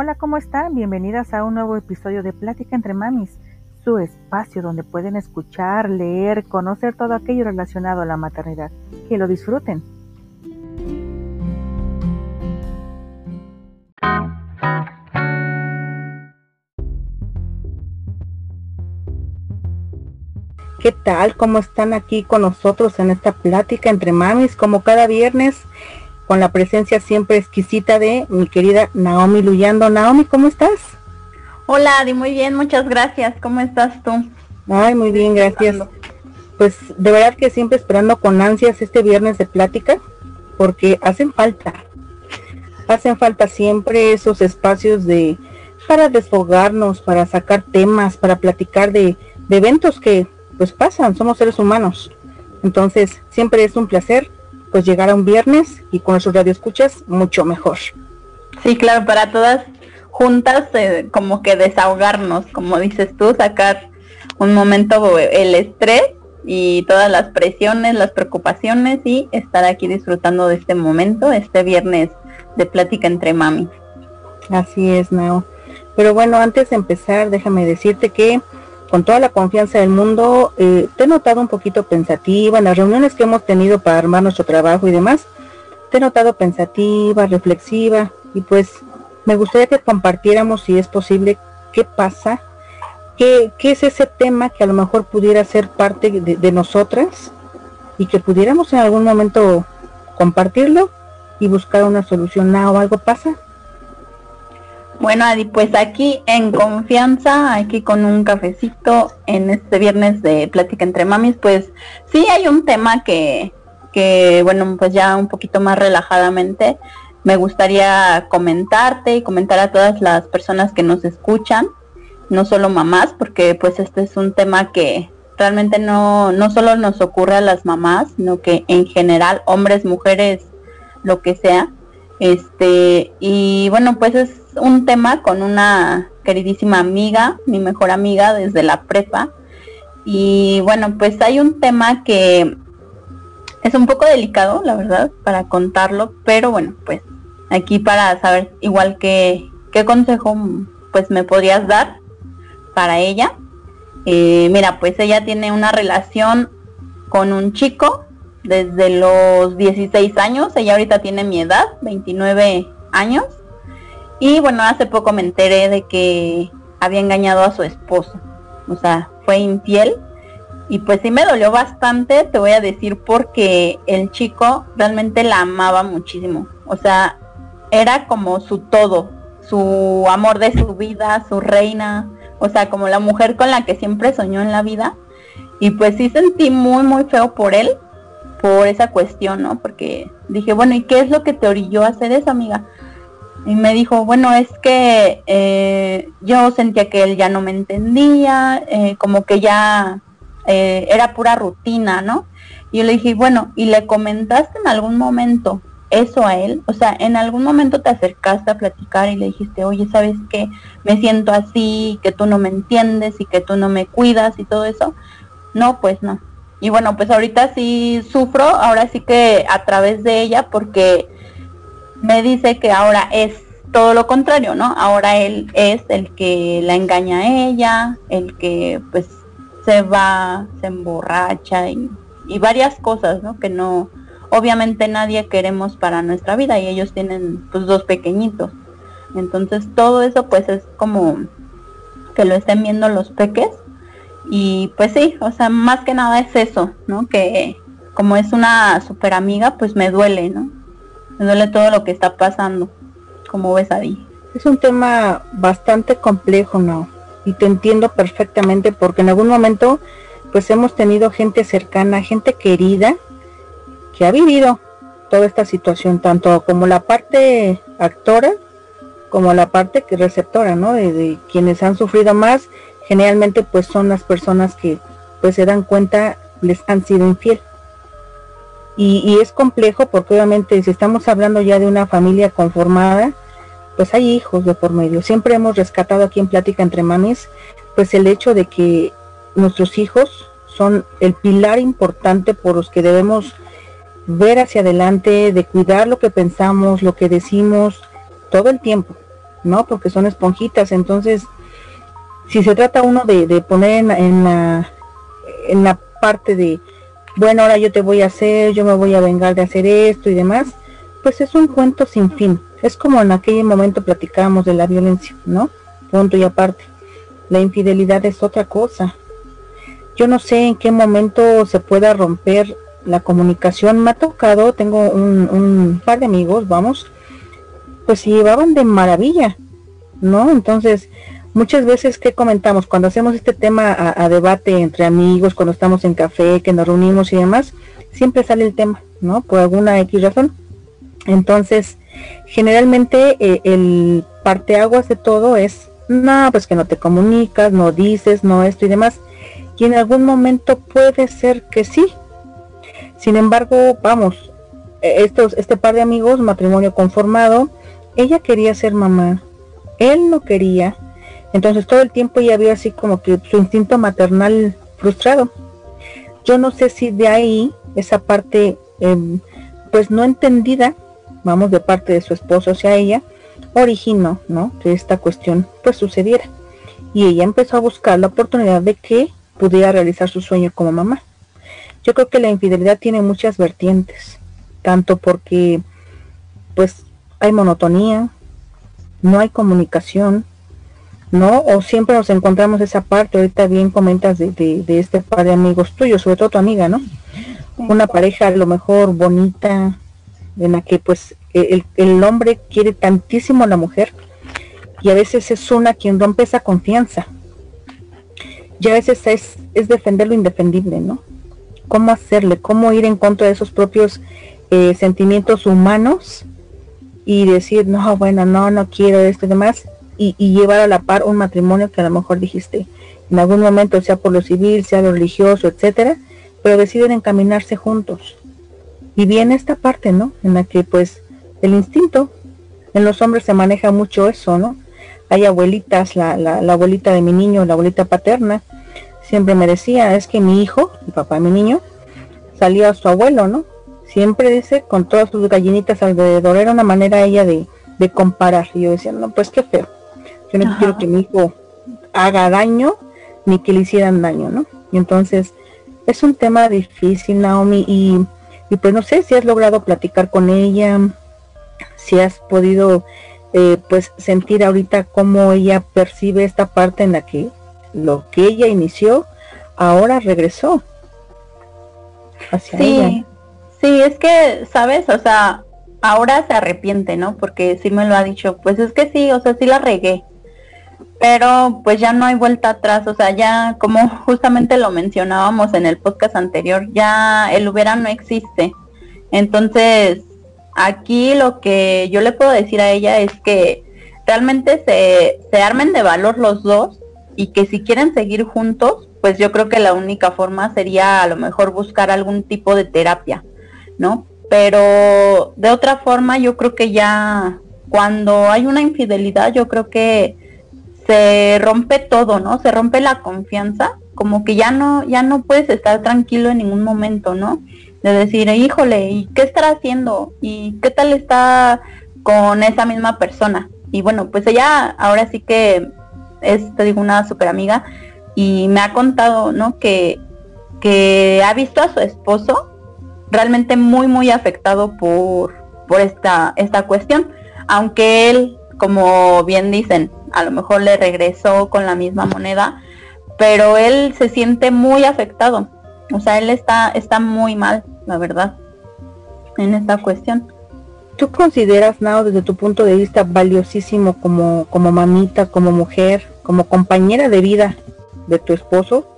Hola, ¿cómo están? Bienvenidas a un nuevo episodio de Plática entre Mamis, su espacio donde pueden escuchar, leer, conocer todo aquello relacionado a la maternidad. Que lo disfruten. ¿Qué tal? ¿Cómo están aquí con nosotros en esta plática entre mamis? Como cada viernes, con la presencia siempre exquisita de mi querida Naomi Luyando. Naomi, ¿cómo estás? Hola, Adi, muy bien, muchas gracias. ¿Cómo estás tú? Ay, muy bien, gracias. Pues de verdad que siempre esperando con ansias este viernes de plática, porque hacen falta. Hacen falta siempre esos espacios de para desfogarnos, para sacar temas, para platicar de, de eventos que pues pasan, somos seres humanos. Entonces, siempre es un placer pues llegar a un viernes y con radio radioescuchas mucho mejor. Sí, claro, para todas juntas eh, como que desahogarnos, como dices tú, sacar un momento el estrés y todas las presiones, las preocupaciones y estar aquí disfrutando de este momento, este viernes de plática entre mami. Así es, Nao. Pero bueno, antes de empezar, déjame decirte que con toda la confianza del mundo, eh, te he notado un poquito pensativa en las reuniones que hemos tenido para armar nuestro trabajo y demás. Te he notado pensativa, reflexiva y pues me gustaría que compartiéramos si es posible qué pasa, qué, es ese tema que a lo mejor pudiera ser parte de, de nosotras y que pudiéramos en algún momento compartirlo y buscar una solución o algo pasa. Bueno, Adi, pues aquí en confianza, aquí con un cafecito en este viernes de Plática entre Mamis, pues sí hay un tema que, que, bueno, pues ya un poquito más relajadamente me gustaría comentarte y comentar a todas las personas que nos escuchan, no solo mamás, porque pues este es un tema que realmente no, no solo nos ocurre a las mamás, sino que en general, hombres, mujeres, lo que sea. Este, y bueno, pues es un tema con una queridísima amiga, mi mejor amiga desde la prepa. Y bueno, pues hay un tema que es un poco delicado, la verdad, para contarlo, pero bueno, pues aquí para saber igual que qué consejo pues me podrías dar para ella. Eh, mira, pues ella tiene una relación con un chico desde los 16 años, ella ahorita tiene mi edad, 29 años, y bueno, hace poco me enteré de que había engañado a su esposo. O sea, fue infiel. Y pues sí me dolió bastante, te voy a decir, porque el chico realmente la amaba muchísimo. O sea, era como su todo, su amor de su vida, su reina. O sea, como la mujer con la que siempre soñó en la vida. Y pues sí sentí muy, muy feo por él, por esa cuestión, ¿no? Porque dije, bueno, ¿y qué es lo que te orilló a hacer eso, amiga? Y me dijo, bueno, es que eh, yo sentía que él ya no me entendía, eh, como que ya eh, era pura rutina, ¿no? Y yo le dije, bueno, ¿y le comentaste en algún momento eso a él? O sea, en algún momento te acercaste a platicar y le dijiste, oye, ¿sabes qué? Me siento así, que tú no me entiendes y que tú no me cuidas y todo eso. No, pues no. Y bueno, pues ahorita sí sufro, ahora sí que a través de ella, porque me dice que ahora es todo lo contrario, ¿no? Ahora él es el que la engaña a ella, el que pues se va, se emborracha y, y varias cosas, ¿no? Que no, obviamente nadie queremos para nuestra vida y ellos tienen pues dos pequeñitos. Entonces todo eso pues es como que lo estén viendo los peques y pues sí, o sea, más que nada es eso, ¿no? Que como es una super amiga pues me duele, ¿no? me duele todo lo que está pasando. como ves ahí? Es un tema bastante complejo, ¿no? Y te entiendo perfectamente porque en algún momento pues hemos tenido gente cercana, gente querida que ha vivido toda esta situación, tanto como la parte actora como la parte receptora, ¿no? De, quienes han sufrido más, generalmente pues son las personas que pues se dan cuenta les han sido infiel. Y, es complejo porque obviamente si estamos hablando ya de una familia conformada, pues hay hijos de por medio. Siempre hemos rescatado aquí en Plática entre Mamis, pues el hecho de que nuestros hijos son el pilar importante por los que debemos ver hacia adelante, de cuidar lo que pensamos, lo que decimos, todo el tiempo. ¿no? Porque son esponjitas, entonces, si se trata uno de, poner en, en, la, en la parte de, bueno, ahora yo te voy a hacer, yo me voy a vengar de hacer esto y demás, pues es un cuento sin fin. Es como en aquel momento platicábamos de la violencia, ¿no? Punto y aparte. La infidelidad es otra cosa. Yo no sé en qué momento se pueda romper la comunicación. Me ha tocado, tengo un, par de amigos, vamos, pues se llevaban de maravilla, ¿no? Entonces, muchas veces que comentamos cuando hacemos este tema a, debate entre amigos, cuando estamos en café, que nos reunimos y demás, siempre sale el tema, ¿no? Por alguna X razón. Entonces, generalmente eh, el parteaguas de todo es, no, pues que no te comunicas, no dices, no esto y demás. Y en algún momento puede ser que sí. Sin embargo, vamos, e, estos, este par de amigos, matrimonio conformado, ella quería ser mamá, él no quería, entonces todo el tiempo ella había así como que su instinto maternal frustrado. Yo no sé si de ahí esa parte em, pues no entendida, vamos, de parte de su esposo hacia ella, originó, ¿no? Que esta cuestión pues sucediera. Y ella empezó a buscar la oportunidad de que pudiera realizar su sueño como mamá. Yo creo que la infidelidad tiene muchas vertientes, tanto porque pues hay monotonía, no hay comunicación, ¿no? O siempre nos encontramos esa parte, ahorita bien comentas de, de, este par de amigos tuyos, sobre todo tu amiga, ¿no? Una pareja a lo mejor bonita, en la que pues el, el hombre quiere tantísimo a la mujer y a veces es una quien rompe esa confianza. Y a veces es, es defender lo indefendible, ¿no? ¿Cómo hacerle? ¿Cómo ir en contra de esos propios eh, sentimientos humanos y decir, no, bueno, no, no quiero esto y demás? Y, llevar a la par un matrimonio que a lo mejor dijiste en algún momento, sea por lo civil, sea lo religioso, etcétera, pero deciden encaminarse juntos. Y viene esta parte, ¿no? En la que pues el instinto, en los hombres se maneja mucho eso, ¿no? Hay abuelitas, la, la, la abuelita de mi niño, la abuelita paterna, siempre me decía, es que mi hijo, el papá mi niño, salía a su abuelo, ¿no? Siempre dice, con todas sus gallinitas alrededor, era una manera ella de, de comparar. Y yo decía, no, pues qué feo. Yo no quiero que mi hijo haga daño ni que le hicieran daño, ¿no? Y entonces es un tema difícil, Naomi, y, y pues no sé si has logrado platicar con ella, si has podido eh, pues sentir ahorita cómo ella percibe esta parte en la que lo que ella inició ahora regresó hacia sí, Sí, es que, ¿sabes? O sea, ahora se arrepiente, ¿no? Porque sí me lo ha dicho, pues es que sí, o sea, sí la regué pero pues ya no hay vuelta atrás, o sea, ya como justamente lo mencionábamos en el podcast anterior, ya el hubiera no existe. Entonces, aquí lo que yo le puedo decir a ella es que realmente se, se armen de valor los dos y que si quieren seguir juntos, pues yo creo que la única forma sería a lo mejor buscar algún tipo de terapia, ¿no? Pero de otra forma, yo creo que ya cuando hay una infidelidad, yo creo que se rompe todo, ¿no? Se rompe la confianza, como que ya no, ya no puedes estar tranquilo en ningún momento, ¿no? De decir, híjole, ¿y qué estará haciendo? ¿Y qué tal está con esa misma persona? Y bueno, pues ella ahora sí que es, te digo, una super amiga y me ha contado, ¿no? Que, que ha visto a su esposo realmente muy, muy afectado por, por esta, esta cuestión. Aunque él, como bien dicen, a lo mejor le regresó con la misma moneda, pero él se siente muy afectado. O sea, él está, está muy mal, la verdad, en esta cuestión. ¿Tú consideras, Nao, desde tu punto de vista, valiosísimo como, como mamita, como mujer, como compañera de vida de tu esposo?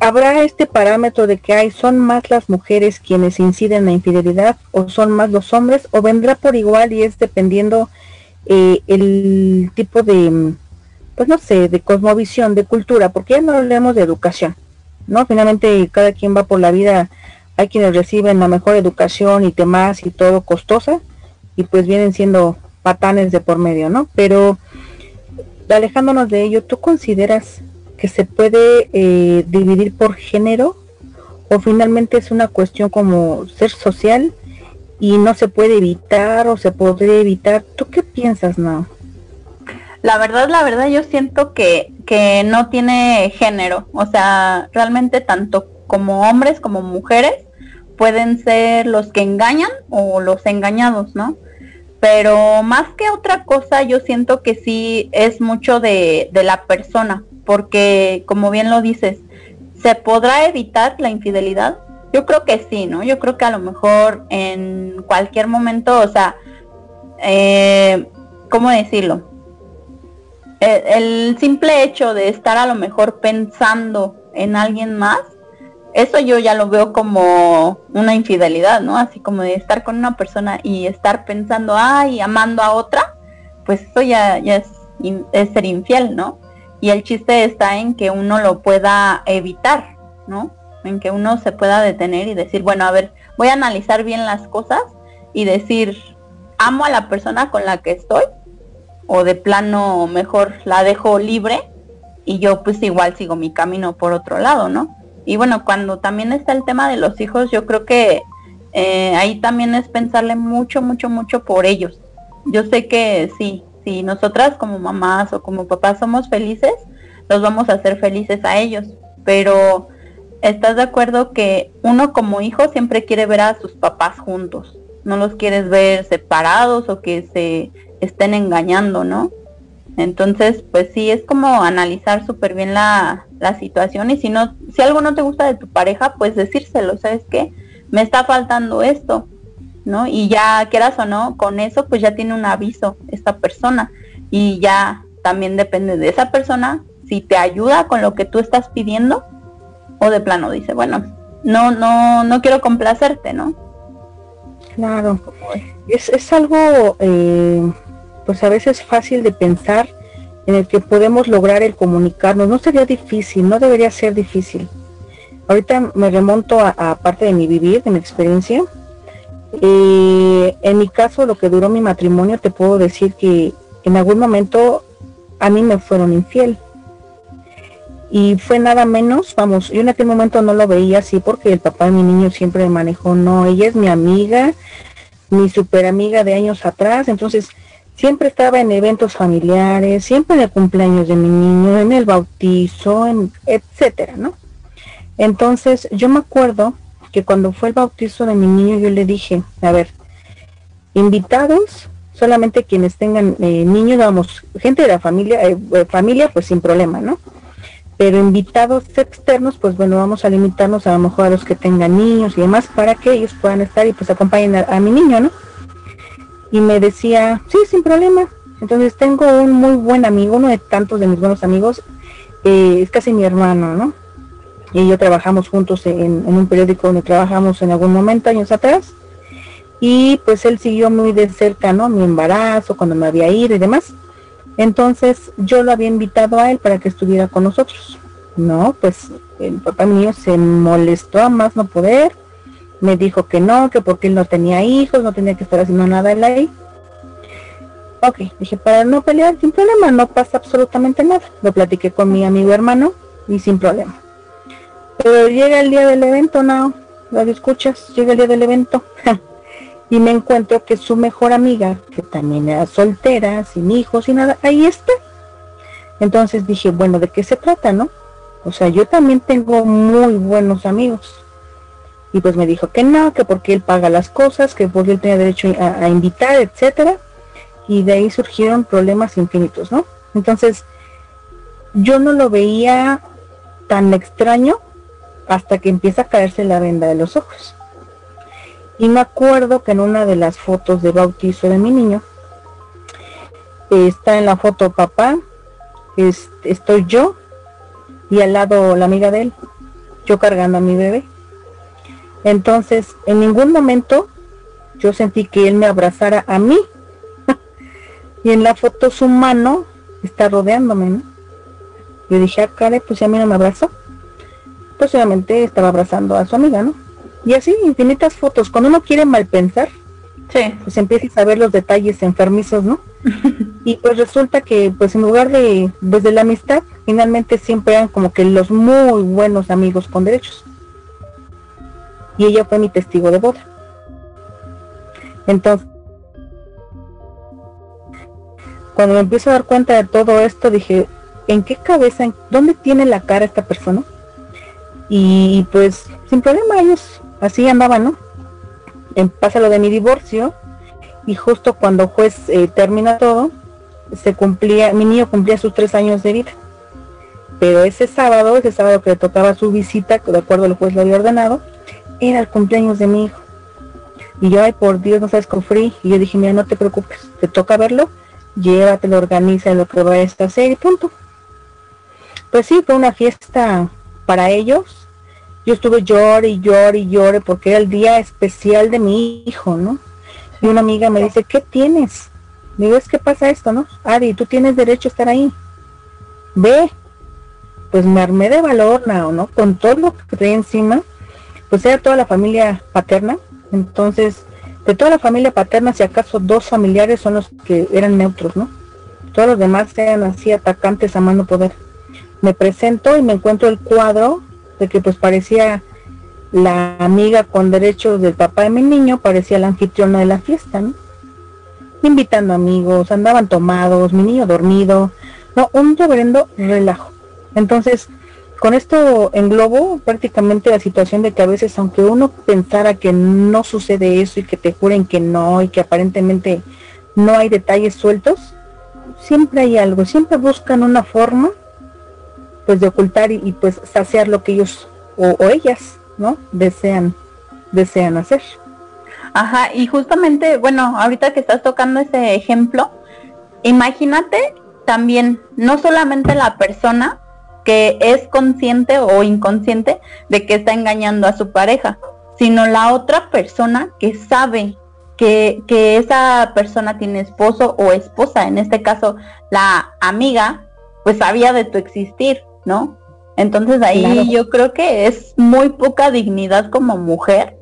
¿Habrá este parámetro de que hay, son más las mujeres quienes inciden en la infidelidad o son más los hombres o vendrá por igual y es dependiendo eh, el tipo de, pues no sé, de cosmovisión, de cultura, porque ya no hablemos de educación, ¿no? Finalmente cada quien va por la vida, hay quienes reciben la mejor educación y temas y todo costosa, y pues vienen siendo patanes de por medio, ¿no? Pero alejándonos de ello, ¿tú consideras que se puede eh, dividir por género o finalmente es una cuestión como ser social y no se puede evitar o se podría evitar. ¿Tú qué piensas, no? La verdad, la verdad, yo siento que, que no tiene género. O sea, realmente tanto como hombres como mujeres pueden ser los que engañan o los engañados, ¿no? Pero más que otra cosa, yo siento que sí es mucho de, de la persona, porque como bien lo dices, ¿se podrá evitar la infidelidad? Yo creo que sí, ¿no? Yo creo que a lo mejor en cualquier momento, o sea, eh, ¿cómo decirlo? el, simple hecho de estar a lo mejor pensando en alguien más, eso yo ya lo veo como una infidelidad, ¿no? Así como de estar con una persona y estar pensando, ay, amando a otra, pues eso ya, es, es ser infiel, ¿no? Y el chiste está en que uno lo pueda evitar, ¿no? En que uno se pueda detener y decir, bueno, a ver, voy a analizar bien las cosas y decir, amo a la persona con la que estoy o de plano mejor la dejo libre y yo pues igual sigo mi camino por otro lado, ¿no? Y bueno, cuando también está el tema de los hijos, yo creo que eh, ahí también es pensarle mucho, mucho, mucho por ellos. Yo sé que sí, si nosotras como mamás o como papás somos felices, los vamos a hacer felices a ellos, pero ¿estás de acuerdo que uno como hijo siempre quiere ver a sus papás juntos? No los quieres ver separados o que se estén engañando, ¿no? Entonces, pues sí, es como analizar súper bien la, la, situación y si no, si algo no te gusta de tu pareja, pues decírselo, ¿sabes qué? Me está faltando esto, ¿no? Y ya quieras o no, con eso pues ya tiene un aviso esta persona y ya también depende de esa persona si te ayuda con lo que tú estás pidiendo o de plano dice, bueno, no, no, no quiero complacerte, ¿no? Claro, es, es algo eh, pues a veces fácil de pensar en el que podemos lograr el comunicarnos. No sería difícil, no debería ser difícil. Ahorita me remonto a, parte de mi vivir, de mi experiencia. Eh, en mi caso, lo que duró mi matrimonio, te puedo decir que en algún momento a mí me fueron infiel. Y fue nada menos, vamos, yo en aquel momento no lo veía así porque el papá de mi niño siempre me manejó, no, ella es mi amiga, mi super amiga de años atrás, entonces siempre estaba en eventos familiares, siempre en el cumpleaños de mi niño, en el bautizo, en etcétera, ¿no? Entonces, yo me acuerdo que cuando fue el bautizo de mi niño, yo le dije, a ver, invitados, solamente quienes tengan eh, niños, vamos, gente de la familia, eh, eh, familia, pues sin problema, ¿no? Pero invitados externos, pues bueno, vamos a limitarnos a lo mejor a los que tengan niños y demás para que ellos puedan estar y pues acompañen a mi niño, ¿no? Y me decía, sí, sin problema. Entonces tengo un muy buen amigo, uno de tantos de mis buenos amigos, eh, es casi mi hermano, ¿no? Y yo trabajamos juntos en, un periódico donde trabajamos en algún momento, años atrás. Y pues él siguió muy de cerca, ¿no? Mi embarazo, cuando me había ido y demás. Entonces yo lo había invitado a él para que estuviera con nosotros. No, pues el papá mío se molestó a más no poder me dijo que no, que porque él no tenía hijos, no tenía que estar haciendo nada él ahí. Ok, dije, para no pelear, sin problema, no pasa absolutamente nada. Lo platiqué con mi amigo hermano y sin problema. Pero llega el día del evento, no, lo escuchas, llega el día del evento. y me encuentro que su mejor amiga, que también era soltera, sin hijos y nada, ahí está. Entonces dije, bueno, ¿de qué se trata, no? O sea, yo también tengo muy buenos amigos y pues me dijo que no, que porque él paga las cosas, que porque él tenía derecho a, invitar, etcétera, y de ahí surgieron problemas infinitos, ¿no? Entonces, yo no lo veía tan extraño hasta que empieza a caerse la venda de los ojos. Y me acuerdo que en una de las fotos de bautizo de mi niño, está en la foto papá, estoy yo y al lado la amiga de él, yo cargando a mi bebé. Entonces, en ningún momento yo sentí que él me abrazara a mí. y en la foto su mano está rodeándome, ¿no? Yo dije, ah, pues a mí no me abrazó. Pues obviamente estaba abrazando a su amiga, ¿no? Y así, infinitas fotos. Cuando uno quiere mal pensar, sí. pues empiezas a ver los detalles enfermizos, ¿no? y pues resulta que, pues en lugar de, desde pues, la amistad, finalmente siempre eran como que los muy buenos amigos con derechos y ella fue mi testigo de boda. Entonces, cuando me empiezo a dar cuenta de todo esto, dije, ¿en qué cabeza, en dónde tiene la cara esta persona? Y pues, sin problema, ellos así andaban, ¿no? Pasa lo de mi divorcio, y justo cuando juez eh, termina todo, se cumplía, mi niño cumplía sus tres años de vida. Pero ese sábado, ese sábado que le tocaba su visita, de acuerdo al juez lo había ordenado, era el cumpleaños de mi hijo. Y yo, ay, por Dios, no sabes, frío Y yo dije, mira, no te preocupes, te toca verlo, llévatelo, organiza lo que vayas a hacer y punto. Pues sí, fue una fiesta para ellos. Yo estuve llore y llore y llore porque era el día especial de mi hijo, ¿no? Y una amiga me dice, ¿qué tienes? Digo, es que pasa esto, ¿no? Adi, tú tienes derecho a estar ahí. Ve. Pues me armé de valor, ¿no? Con todo lo que traía encima. Pues era toda la familia paterna. Entonces, de toda la familia paterna, si acaso dos familiares son los que eran neutros, ¿no? Todos los demás eran así atacantes a mano poder. Me presento y me encuentro el cuadro de que pues parecía la amiga con derechos del papá de mi niño, parecía la anfitriona de la fiesta, ¿no? invitando amigos, andaban tomados, mi niño dormido, no, un reverendo relajo. Entonces, con esto englobo prácticamente la situación de que a veces, aunque uno pensara que no sucede eso y que te juren que no y que aparentemente no hay detalles sueltos, siempre hay algo, siempre buscan una forma pues de ocultar y, pues saciar lo que ellos o, ellas, ¿no? Desean, desean hacer. Ajá, y justamente, bueno, ahorita que estás tocando ese ejemplo, imagínate también, no solamente la persona que es consciente o inconsciente de que está engañando a su pareja, sino la otra persona que sabe que, que esa persona tiene esposo o esposa, en este caso la amiga, pues sabía de tu existir, ¿no? Entonces ahí yo creo que es muy poca dignidad como mujer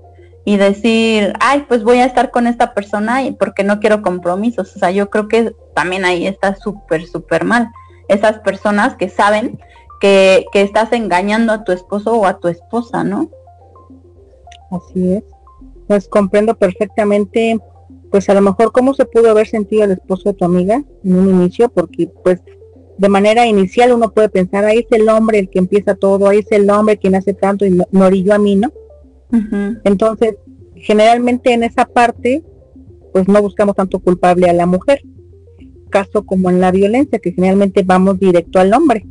y decir, ay, pues voy a estar con esta persona y porque no quiero compromisos. O sea, yo creo que también ahí está súper, súper mal. Esas personas que saben que, que estás engañando a tu esposo o a tu esposa, ¿no? Así es. Pues comprendo perfectamente, pues a lo mejor cómo se pudo haber sentido el esposo de tu amiga en un inicio, porque pues de manera inicial uno puede pensar, ahí es el hombre el que empieza todo, ahí es el hombre quien hace tanto y no, no a mí, ¿no? Entonces, generalmente en esa parte, pues no buscamos tanto culpable a la mujer. Caso como en la violencia, que generalmente vamos directo al hombre,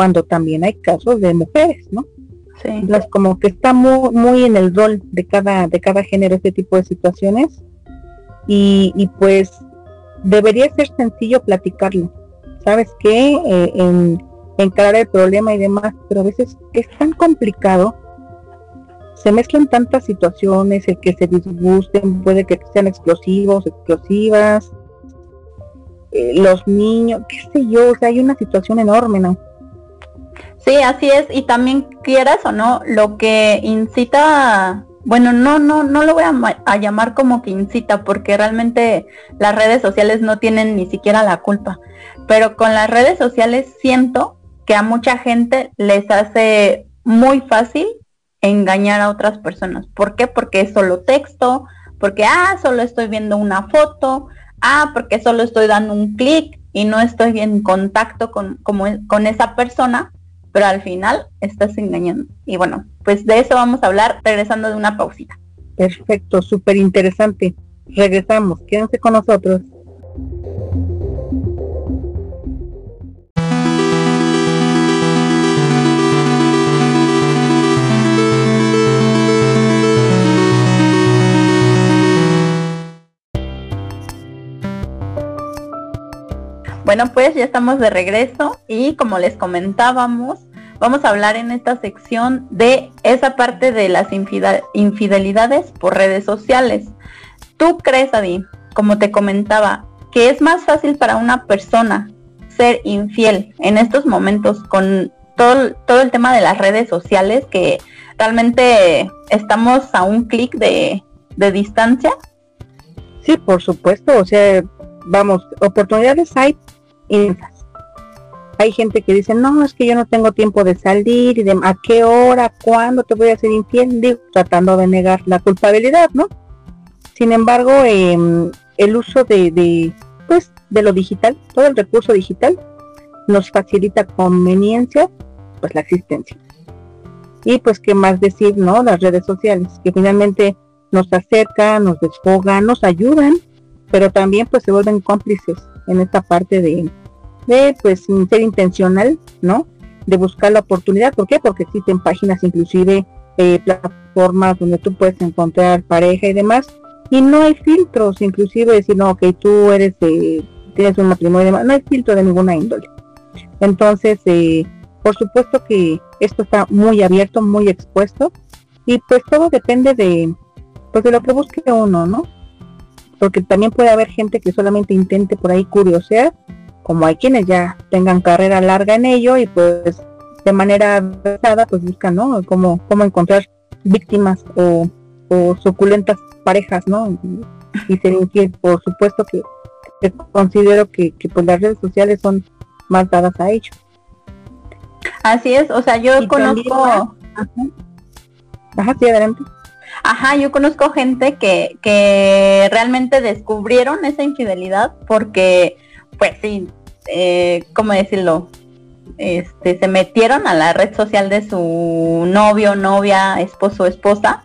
cuando también hay casos de mujeres, ¿no? Sí. Entonces, como que está muy, muy en el rol de cada, de cada género este tipo de situaciones. Y, y pues debería ser sencillo platicarlo. ¿Sabes qué? Eh, en, encarar el problema y demás, pero a veces es tan complicado se mezclan tantas situaciones, el que se disgusten, puede que sean explosivos, explosivas, eh, los niños, qué sé yo, o sea, hay una situación enorme, ¿no? Sí, así es, y también quieras o no, lo que incita, bueno, no, no, no lo voy a, llamar como que incita, porque realmente las redes sociales no tienen ni siquiera la culpa, pero con las redes sociales siento que a mucha gente les hace muy fácil engañar a otras personas. ¿Por qué? Porque es solo texto, porque, ah, solo estoy viendo una foto, ah, porque solo estoy dando un clic y no estoy en contacto con, con esa persona, pero al final estás engañando. Y bueno, pues de eso vamos a hablar regresando de una pausita. Perfecto, súper interesante. Regresamos, quédense con nosotros. Bueno, pues ya estamos de regreso y como les comentábamos, vamos a hablar en esta sección de esa parte de las infidelidades por redes sociales. ¿Tú crees, Adi, como te comentaba, que es más fácil para una persona ser infiel en estos momentos con todo, el tema de las redes sociales que realmente estamos a un clic de, de distancia? Sí, por supuesto, o sea, vamos, oportunidades hay hay gente que dice, no, es que yo no tengo tiempo de salir y de a qué hora, cuándo te voy a hacer infiel, tratando de negar la culpabilidad, ¿no? Sin embargo, em, el uso de, de, pues, de lo digital, todo el recurso digital, nos facilita conveniencia, pues la existencia. Y pues qué más decir, ¿no? Las redes sociales, que finalmente nos acercan, nos desfogan, nos ayudan, pero también pues se vuelven cómplices en esta parte de, de pues ser intencional, ¿no? De buscar la oportunidad. ¿Por qué? Porque existen páginas inclusive eh, plataformas donde tú puedes encontrar pareja y demás y no hay filtros, inclusive decir, no, que tú eres, eh, tienes un matrimonio y demás, no hay filtro de ninguna índole. Entonces, eh, por supuesto que esto está muy abierto, muy expuesto y pues todo depende de, pues de lo que busque uno, ¿no? Porque también puede haber gente que solamente intente por ahí curiosear, como hay quienes ya tengan carrera larga en ello y pues de manera avanzada pues buscan, ¿no? Cómo, cómo encontrar víctimas o, suculentas parejas, ¿no? Y, ser infiel, por supuesto que, considero que, que pues las redes sociales son más dadas a ello. Así es, o sea, yo conozco... ajá. sí, adelante. Ajá, yo conozco gente que, que realmente descubrieron esa infidelidad porque, pues sí, eh, ¿cómo decirlo? Este, se metieron a la red social de su novio, novia, esposo, esposa,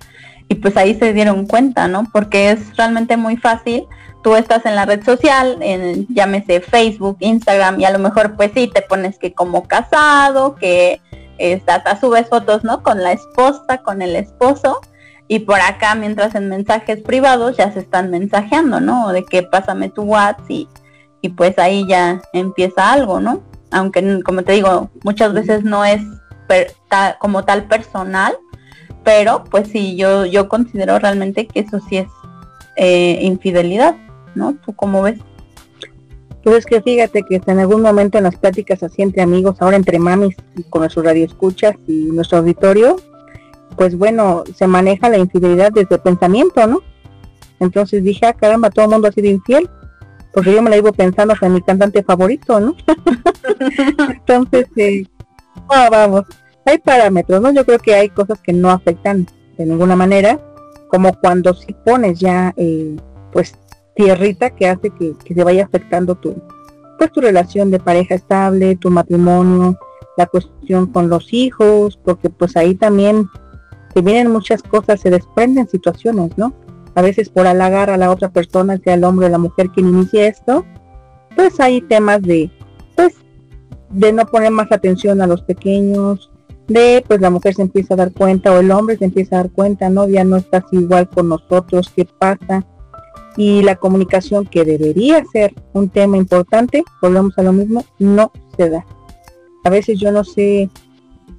y pues ahí se dieron cuenta, ¿no? Porque es realmente muy fácil. Tú estás en la red social, en, llámese Facebook, Instagram, y a lo mejor pues sí, te pones que como casado, que estás, subes fotos, ¿no? Con la esposa, con el esposo, y por acá mientras en mensajes privados ya se están mensajeando, ¿no? De que pásame tu WhatsApp y, y pues ahí ya empieza algo, ¿no? Aunque como te digo, muchas veces no es como tal personal, pero pues sí, yo, yo considero realmente que eso sí es eh, infidelidad, ¿no? ¿Tú cómo ves? Pues es que fíjate que en algún momento en las pláticas así entre amigos, ahora entre mamis y con nuestro radio escuchas y nuestro auditorio, pues bueno, se maneja la infidelidad desde el pensamiento, ¿no? Entonces dije, ah, caramba, todo el mundo ha sido infiel, porque yo me la iba pensando en mi cantante favorito, ¿no? Entonces, eh, vamos, hay parámetros, ¿no? Yo creo que hay cosas que no afectan de ninguna manera, como cuando si pones ya, eh, pues, tierrita que hace que, que se vaya afectando tu, pues, tu relación de pareja estable, tu matrimonio, la cuestión con los hijos, porque pues ahí también que vienen muchas cosas, se desprenden situaciones, ¿no? A veces por halagar a la otra persona, sea el hombre o la mujer quien inicie esto, pues hay temas de, pues, de no poner más atención a los pequeños, de pues la mujer se empieza a dar cuenta o el hombre se empieza a dar cuenta, no, ya no estás igual con nosotros, ¿qué pasa? Y la comunicación que debería ser un tema importante, volvemos a lo mismo, no se da. A veces yo no sé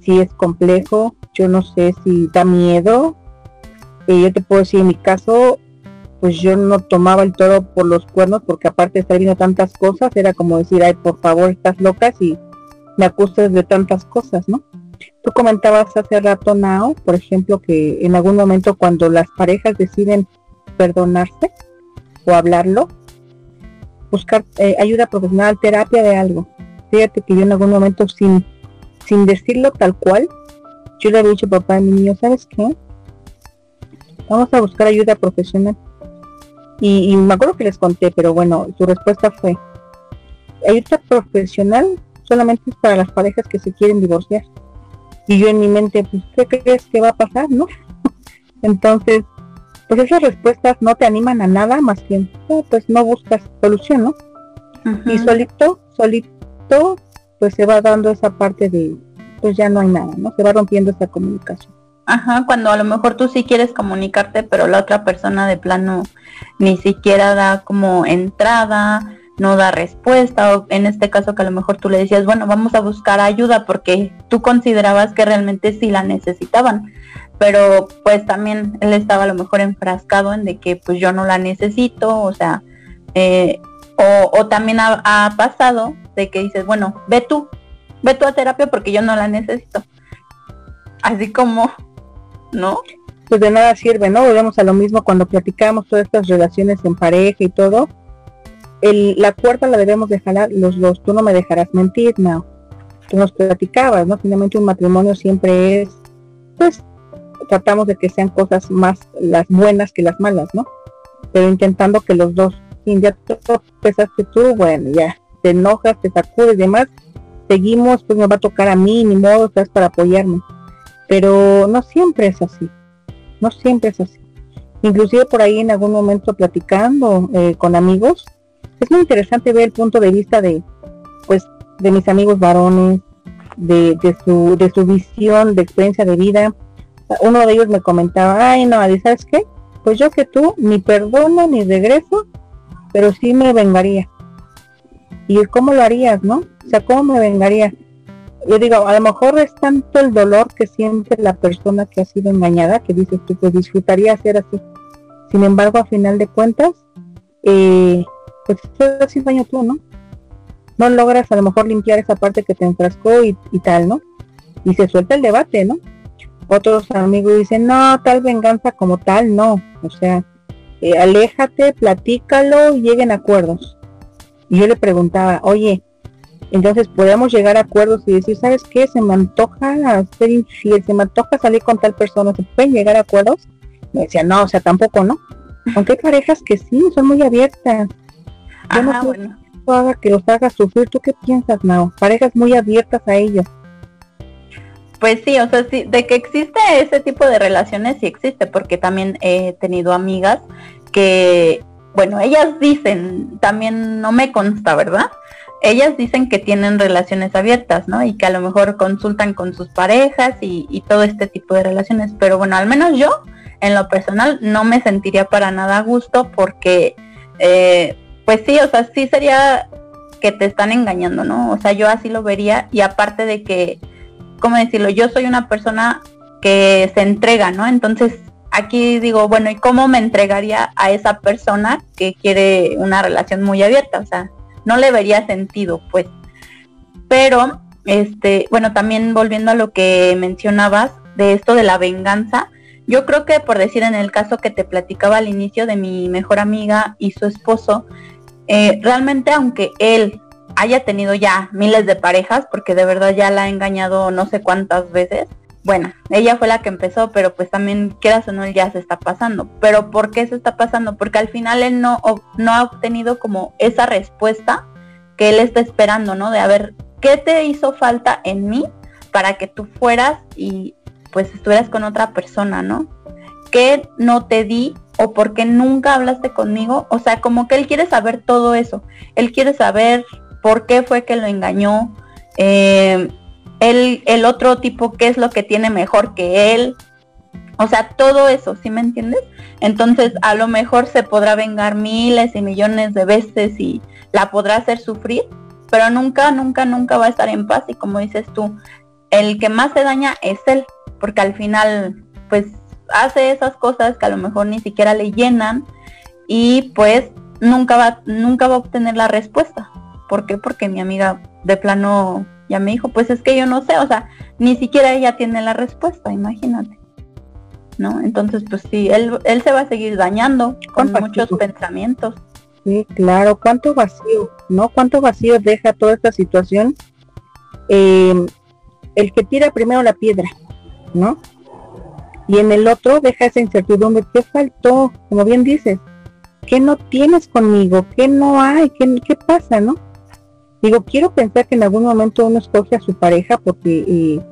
si es complejo, yo no sé si da miedo. Y yo te puedo decir, en mi caso, pues yo no tomaba el toro por los cuernos porque aparte de estar viendo tantas cosas, era como decir, ay, por favor, estás loca y me acusas de tantas cosas, ¿no? Tú comentabas hace rato, Nao, por ejemplo, que en algún momento cuando las parejas deciden perdonarse o hablarlo, buscar eh, ayuda profesional, terapia de algo. Fíjate que yo en algún momento sin, sin decirlo tal cual, yo le había dicho papá a mi niño, ¿sabes qué? Vamos a buscar ayuda profesional. Y, me acuerdo que les conté, pero bueno, su respuesta fue, ayuda profesional solamente es para las parejas que se quieren divorciar. Y yo en mi mente, pues, ¿qué crees que va a pasar, no? Entonces, pues esas respuestas no te animan a nada más que, pues no buscas solución, ¿no? Y solito, solito, pues se va dando esa parte de, pues ya no hay nada, ¿no? Se va rompiendo esa comunicación. Ajá, cuando a lo mejor tú sí quieres comunicarte, pero la otra persona de plano ni siquiera da como entrada, no da respuesta, o en este caso que a lo mejor tú le decías, bueno, vamos a buscar ayuda porque tú considerabas que realmente sí la necesitaban, pero pues también él estaba a lo mejor enfrascado en de que pues yo no la necesito, o sea, eh, o, también ha, ha pasado de que dices, bueno, ve tú, ve tú a terapia porque yo no la necesito. Así como, ¿no? Pues de nada sirve, ¿no? Volvemos a lo mismo cuando platicamos todas estas relaciones en pareja y todo. El, la puerta la debemos dejar los dos. Tú no me dejarás mentir, no. Nos platicabas, ¿no? Finalmente un matrimonio siempre es, pues, tratamos de que sean cosas más las buenas que las malas, ¿no? pero intentando que los dos, sin ya pesaste tú, bueno, ya, te enojas, te sacudes y demás, seguimos, pues me va a tocar a mí, ni modo, estás para apoyarme. Pero no siempre es así, no siempre es así. Inclusive por ahí en algún momento platicando eh, con amigos, es muy interesante ver el punto de vista de, pues, de mis amigos varones, de, de, su, de su visión, de experiencia de vida. Uno de ellos me comentaba, ay no, ¿sabes qué? Pues yo que tú ni perdono ni regreso, pero sí me vengaría. ¿Y cómo lo harías, no? O sea, ¿cómo me vengaría? Yo digo, a lo mejor es tanto el dolor que siente la persona que ha sido engañada que dices tú, pues disfrutaría ser así. Sin embargo, a final de cuentas, eh, pues así daño tú, ¿no? No logras a lo mejor limpiar esa parte que te enfrascó y, tal, ¿no? Y se suelta el debate, ¿no? Otros amigos dicen, no, tal venganza como tal, no. O sea, eh, aléjate, platícalo y lleguen a acuerdos. Y yo le preguntaba, oye, entonces podemos llegar a acuerdos y decir, ¿sabes qué? Se me antoja ser infiel, se me antoja salir con tal persona, ¿se pueden llegar a acuerdos? Me decía, no, o sea, tampoco, ¿no? Aunque hay parejas que sí, son muy abiertas. Yo no bueno. que haga que los haga sufrir. ¿Tú qué piensas, Nao? Parejas muy abiertas a ello. Pues sí, o sea, sí, de que existe ese tipo de relaciones, sí existe, porque también he tenido amigas que, bueno, ellas dicen, también no me consta, ¿verdad? Ellas dicen que tienen relaciones abiertas, ¿no? Y que a lo mejor consultan con sus parejas y, y todo este tipo de relaciones, pero bueno, al menos yo, en lo personal, no me sentiría para nada a gusto porque, eh, pues sí, o sea, sí sería que te están engañando, ¿no? O sea, yo así lo vería y aparte de que ¿cómo decirlo? Yo soy una persona que se entrega, ¿no? Entonces, aquí digo, bueno, ¿y cómo me entregaría a esa persona que quiere una relación muy abierta? O sea, no le vería sentido, pues. Pero, este, bueno, también volviendo a lo que mencionabas de esto de la venganza, yo creo que por decir en el caso que te platicaba al inicio de mi mejor amiga y su esposo, eh, realmente aunque él haya tenido ya miles de parejas, porque de verdad ya la ha engañado no sé cuántas veces. Bueno, ella fue la que empezó, pero pues también quieras o no, él ya se está pasando. Pero ¿por qué se está pasando? Porque al final él no, no ha obtenido como esa respuesta que él está esperando, ¿no? De a ver, ¿qué te hizo falta en mí para que tú fueras y pues estuvieras con otra persona, ¿no? ¿Qué no te di o por qué nunca hablaste conmigo? O sea, como que él quiere saber todo eso. Él quiere saber por qué fue que lo engañó, eh, el, otro tipo, qué es lo que tiene mejor que él. O sea, todo eso, ¿sí me entiendes? Entonces, a lo mejor se podrá vengar miles y millones de veces y la podrá hacer sufrir, pero nunca, nunca, nunca va a estar en paz. Y como dices tú, el que más se daña es él, porque al final, pues, hace esas cosas que a lo mejor ni siquiera le llenan y pues nunca va, nunca va a obtener la respuesta. ¿Por qué? Porque mi amiga de plano ya me dijo, pues es que yo no sé, o sea, ni siquiera ella tiene la respuesta, imagínate. ¿No? Entonces, pues sí, él, él se va a seguir dañando con muchos pensamientos. Sí, claro, cuánto vacío, ¿no? Cuánto vacío deja toda esta situación. Em, el que tira primero la piedra, ¿no? Y en el otro deja esa incertidumbre. ¿Qué faltó? Como bien dices, ¿qué no tienes conmigo? ¿Qué no hay? ¿Qué, qué pasa, no? Digo, quiero pensar que en algún momento uno escoge a su pareja porque eh,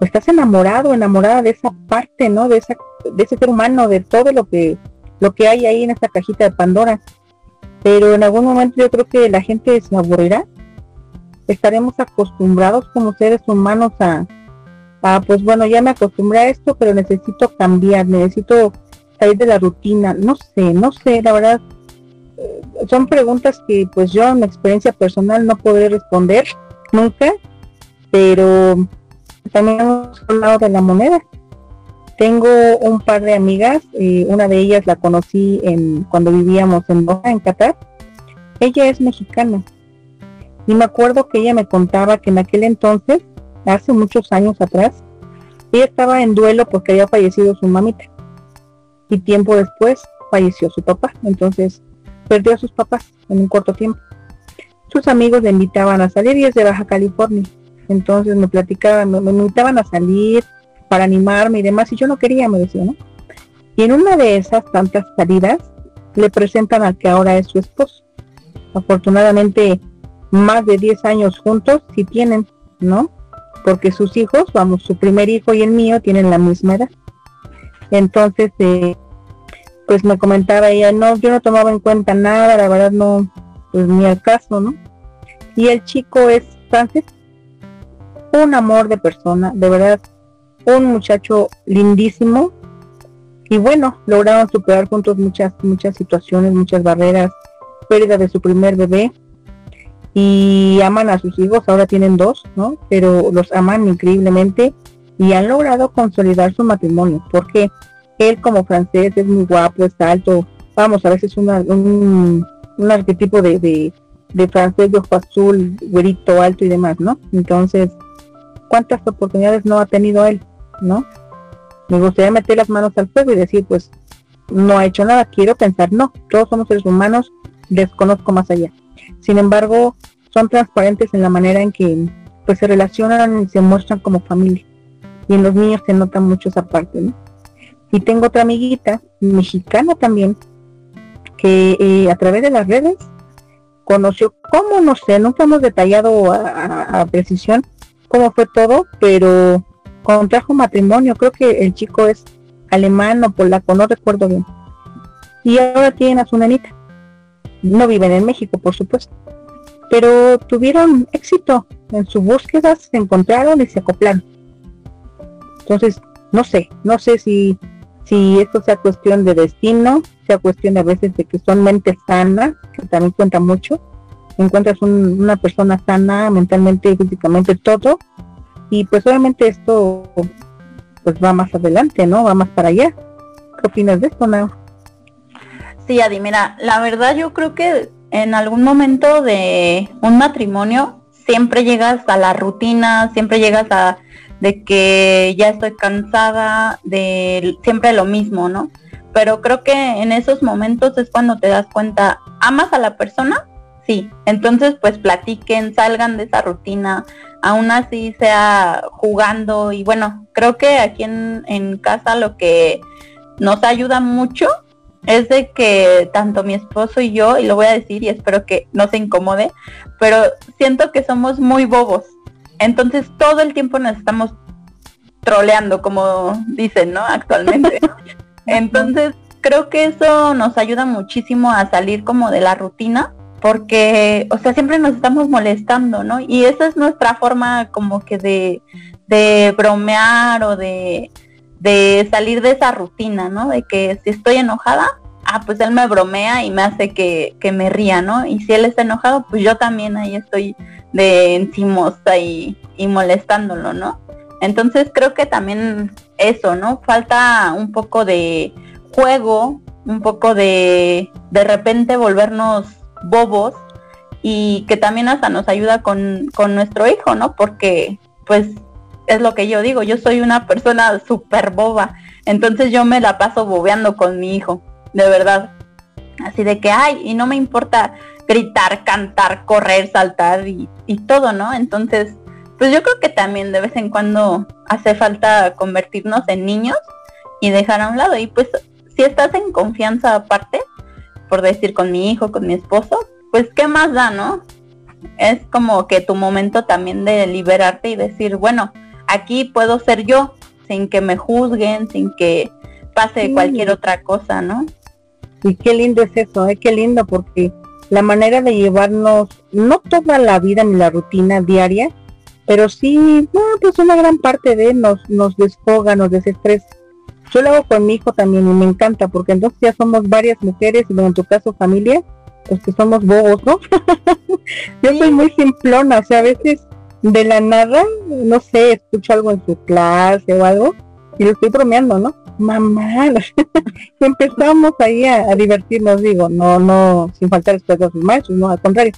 estás enamorado, enamorada de esa parte, ¿no? De esa, de ese ser humano, de todo lo que, lo que hay ahí en esta cajita de Pandora. Pero en algún momento yo creo que la gente se aburrirá. Estaremos acostumbrados como seres humanos a, a, pues bueno, ya me acostumbré a esto, pero necesito cambiar, necesito salir de la rutina. No sé, no sé, la verdad son preguntas que pues yo en mi experiencia personal no podré responder nunca, pero también hemos hablado de la moneda. Tengo un par de amigas, eh, una de ellas la conocí en cuando vivíamos en Doha, en Qatar. Ella es mexicana y me acuerdo que ella me contaba que en aquel entonces, hace muchos años atrás, ella estaba en duelo porque había fallecido su mamita y tiempo después falleció su papá. Entonces perdió a sus papás en un corto tiempo. Sus amigos le invitaban a salir y es de Baja California. Entonces me platicaban, me, invitaban a salir para animarme y demás, y yo no quería, me decía, ¿no? Y en una de esas tantas salidas, le presentan al que ahora es su esposo. Afortunadamente, más de 10 años juntos sí tienen, ¿no? Porque sus hijos, vamos, su primer hijo y el mío tienen la misma edad. Entonces, eh, pues me comentaba ella, no, yo no tomaba en cuenta nada, la verdad no, pues ni al caso, ¿no? Y el chico es Francis, un amor de persona, de verdad, un muchacho lindísimo. Y bueno, lograron superar juntos muchas, muchas situaciones, muchas barreras, pérdida de su primer bebé. Y aman a sus hijos, ahora tienen dos, ¿no? Pero los aman increíblemente y han logrado consolidar su matrimonio. Porque él como francés es muy guapo, es alto, vamos, a veces una, un, un arquetipo de, de, francés de ojo azul, güerito, alto y demás, ¿no? Entonces, ¿cuántas oportunidades no ha tenido él, no? Me gustaría meter las manos al fuego y decir, pues, no ha hecho nada, quiero pensar, no, todos somos seres humanos, desconozco más allá. Sin embargo, son transparentes en la manera en que pues se relacionan y se muestran como familia. Y en los niños se nota mucho esa parte, ¿no? Y tengo otra amiguita, mexicana también, que eh, a través de las redes conoció, cómo no sé, nunca hemos detallado a, precisión cómo fue todo, pero contrajo matrimonio, creo que el chico es alemán o polaco, no recuerdo bien. Y ahora tienen a su nenita. No viven en México, por supuesto. Pero tuvieron éxito en su búsqueda, se encontraron y se acoplaron. Entonces, no sé, no sé si si esto sea cuestión de destino, sea cuestión a veces de que son mentes sanas, que también cuenta mucho, encuentras una persona sana mentalmente, físicamente, todo, y pues obviamente esto pues va más adelante, ¿no? Va más para allá. ¿Qué opinas de esto, Nao? Sí, Adi, mira, la verdad yo creo que en algún momento de un matrimonio siempre llegas a la rutina, siempre llegas a de que ya estoy cansada de siempre lo mismo, ¿no? Pero creo que en esos momentos es cuando te das cuenta, ¿amas a la persona? Sí, entonces pues platiquen, salgan de esa rutina, aún así sea jugando y bueno, creo que aquí en, en casa lo que nos ayuda mucho es de que tanto mi esposo y yo, y lo voy a decir y espero que no se incomode, pero siento que somos muy bobos. Entonces todo el tiempo nos estamos troleando, como dicen, ¿no? Actualmente. Entonces creo que eso nos ayuda muchísimo a salir como de la rutina, porque, o sea, siempre nos estamos molestando, ¿no? Y esa es nuestra forma como que de, de bromear o de, de salir de esa rutina, ¿no? De que si estoy enojada, ah, pues él me bromea y me hace que, que me ría, ¿no? Y si él está enojado, pues yo también ahí estoy de encimosa y, y molestándolo, ¿no? Entonces creo que también eso, ¿no? Falta un poco de juego, un poco de de repente volvernos bobos y que también hasta nos ayuda con, con nuestro hijo, ¿no? Porque pues es lo que yo digo, yo soy una persona súper boba, entonces yo me la paso bobeando con mi hijo de verdad. Así de que, ay, y no me importa gritar, cantar, correr, saltar y, todo, ¿no? Entonces, pues yo creo que también de vez en cuando hace falta convertirnos en niños y dejar a un lado. Y pues si estás en confianza aparte, por decir con mi hijo, con mi esposo, pues qué más da, ¿no? Es como que tu momento también de liberarte y decir, bueno, aquí puedo ser yo, sin que me juzguen, sin que pase cualquier otra cosa, ¿no? Y qué lindo es eso, ¿eh? qué lindo porque la manera de llevarnos, no toda la vida ni la rutina diaria, pero sí, pues una gran parte de nos, nos desfoga, nos desestresa. Yo lo hago con mi hijo también y me encanta porque entonces ya somos varias mujeres y en tu caso familia, pues que somos bobos, ¿no? Yo soy muy simplona, o sea, a veces de la nada, no sé, escucho algo en su clase o algo y lo estoy bromeando, ¿no? mamá, empezamos ahí a, divertirnos, digo, no, no, sin faltar respeto a sus maestros, no, al contrario,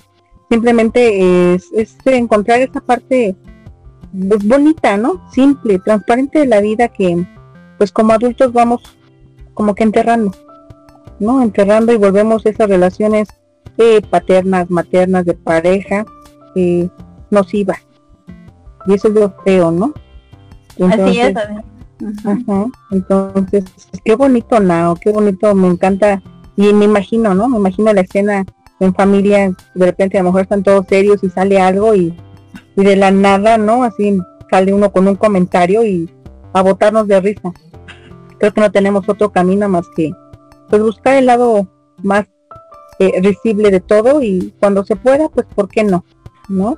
simplemente es, encontrar esa parte pues, bonita, ¿no? Simple, transparente de la vida que, pues como adultos vamos como que enterrando, ¿no? Enterrando y volvemos esas relaciones eh, paternas, maternas, de pareja, eh, nocivas. Y eso es lo feo, ¿no? Así es, Entonces, qué bonito Nao, qué bonito, me encanta Y me imagino, ¿no? Me imagino la escena en familia, de repente a lo mejor están todos serios y sale algo y, y de la nada, ¿no? Así sale uno con un comentario y a botarnos de risa. Creo que no tenemos otro camino más que pues buscar el lado más eh, risible de todo y cuando se pueda, pues ¿por qué no? ¿No?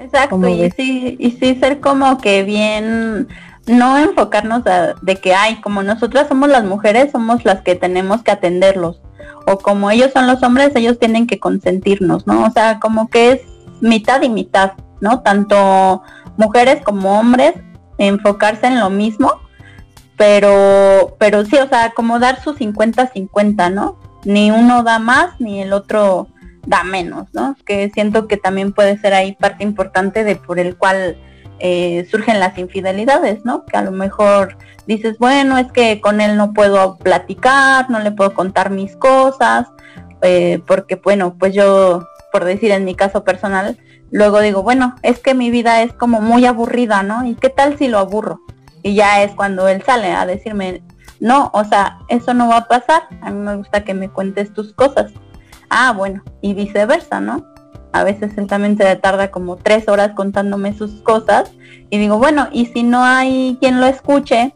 Exacto, y sí, y sí ser como que bien, no enfocarnos de que, ay, como nosotras somos las mujeres, somos las que tenemos que atenderlos, o como ellos son los hombres, ellos tienen que consentirnos, ¿no? O sea, como que es mitad y mitad, ¿no? Tanto mujeres como hombres, enfocarse en lo mismo, pero, pero sí, o sea, como dar su 50-50, ¿no? Ni uno da más, ni el otro da menos, ¿no? Que siento que también puede ser ahí parte importante de por el cual eh, surgen las infidelidades, ¿no? Que a lo mejor dices, bueno, es que con él no puedo platicar, no le puedo contar mis cosas, eh, porque bueno, pues yo, por decir en mi caso personal, luego digo, bueno, es que mi vida es como muy aburrida, ¿no? ¿Y qué tal si lo aburro? Y ya es cuando él sale a decirme, no, o sea, eso no va a pasar, a mí me gusta que me cuentes tus cosas ah, bueno, y viceversa, ¿no? A veces él también se tarda como tres horas contándome sus cosas y digo, bueno, y si no hay quien lo escuche,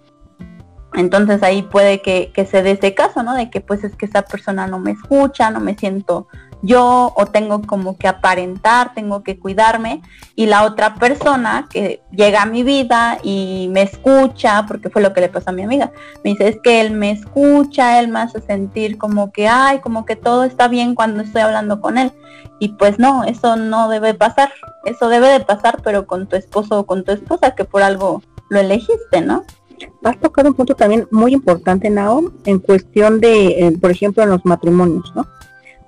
entonces ahí puede que, que se dé ese caso, ¿no? De que pues es que esa persona no me escucha, no me siento yo o tengo como que aparentar, tengo que cuidarme y la otra persona que llega a mi vida y me escucha, porque fue lo que le pasó a mi amiga, me dice es que él me escucha, él me hace sentir como que, ay, como que todo está bien cuando estoy hablando con él y pues no, eso no debe pasar, eso debe de pasar pero con tu esposo o con tu esposa que por algo lo elegiste, ¿no? Has tocado un punto también muy importante, Nao, en cuestión de, eh, por ejemplo, en los matrimonios, ¿no?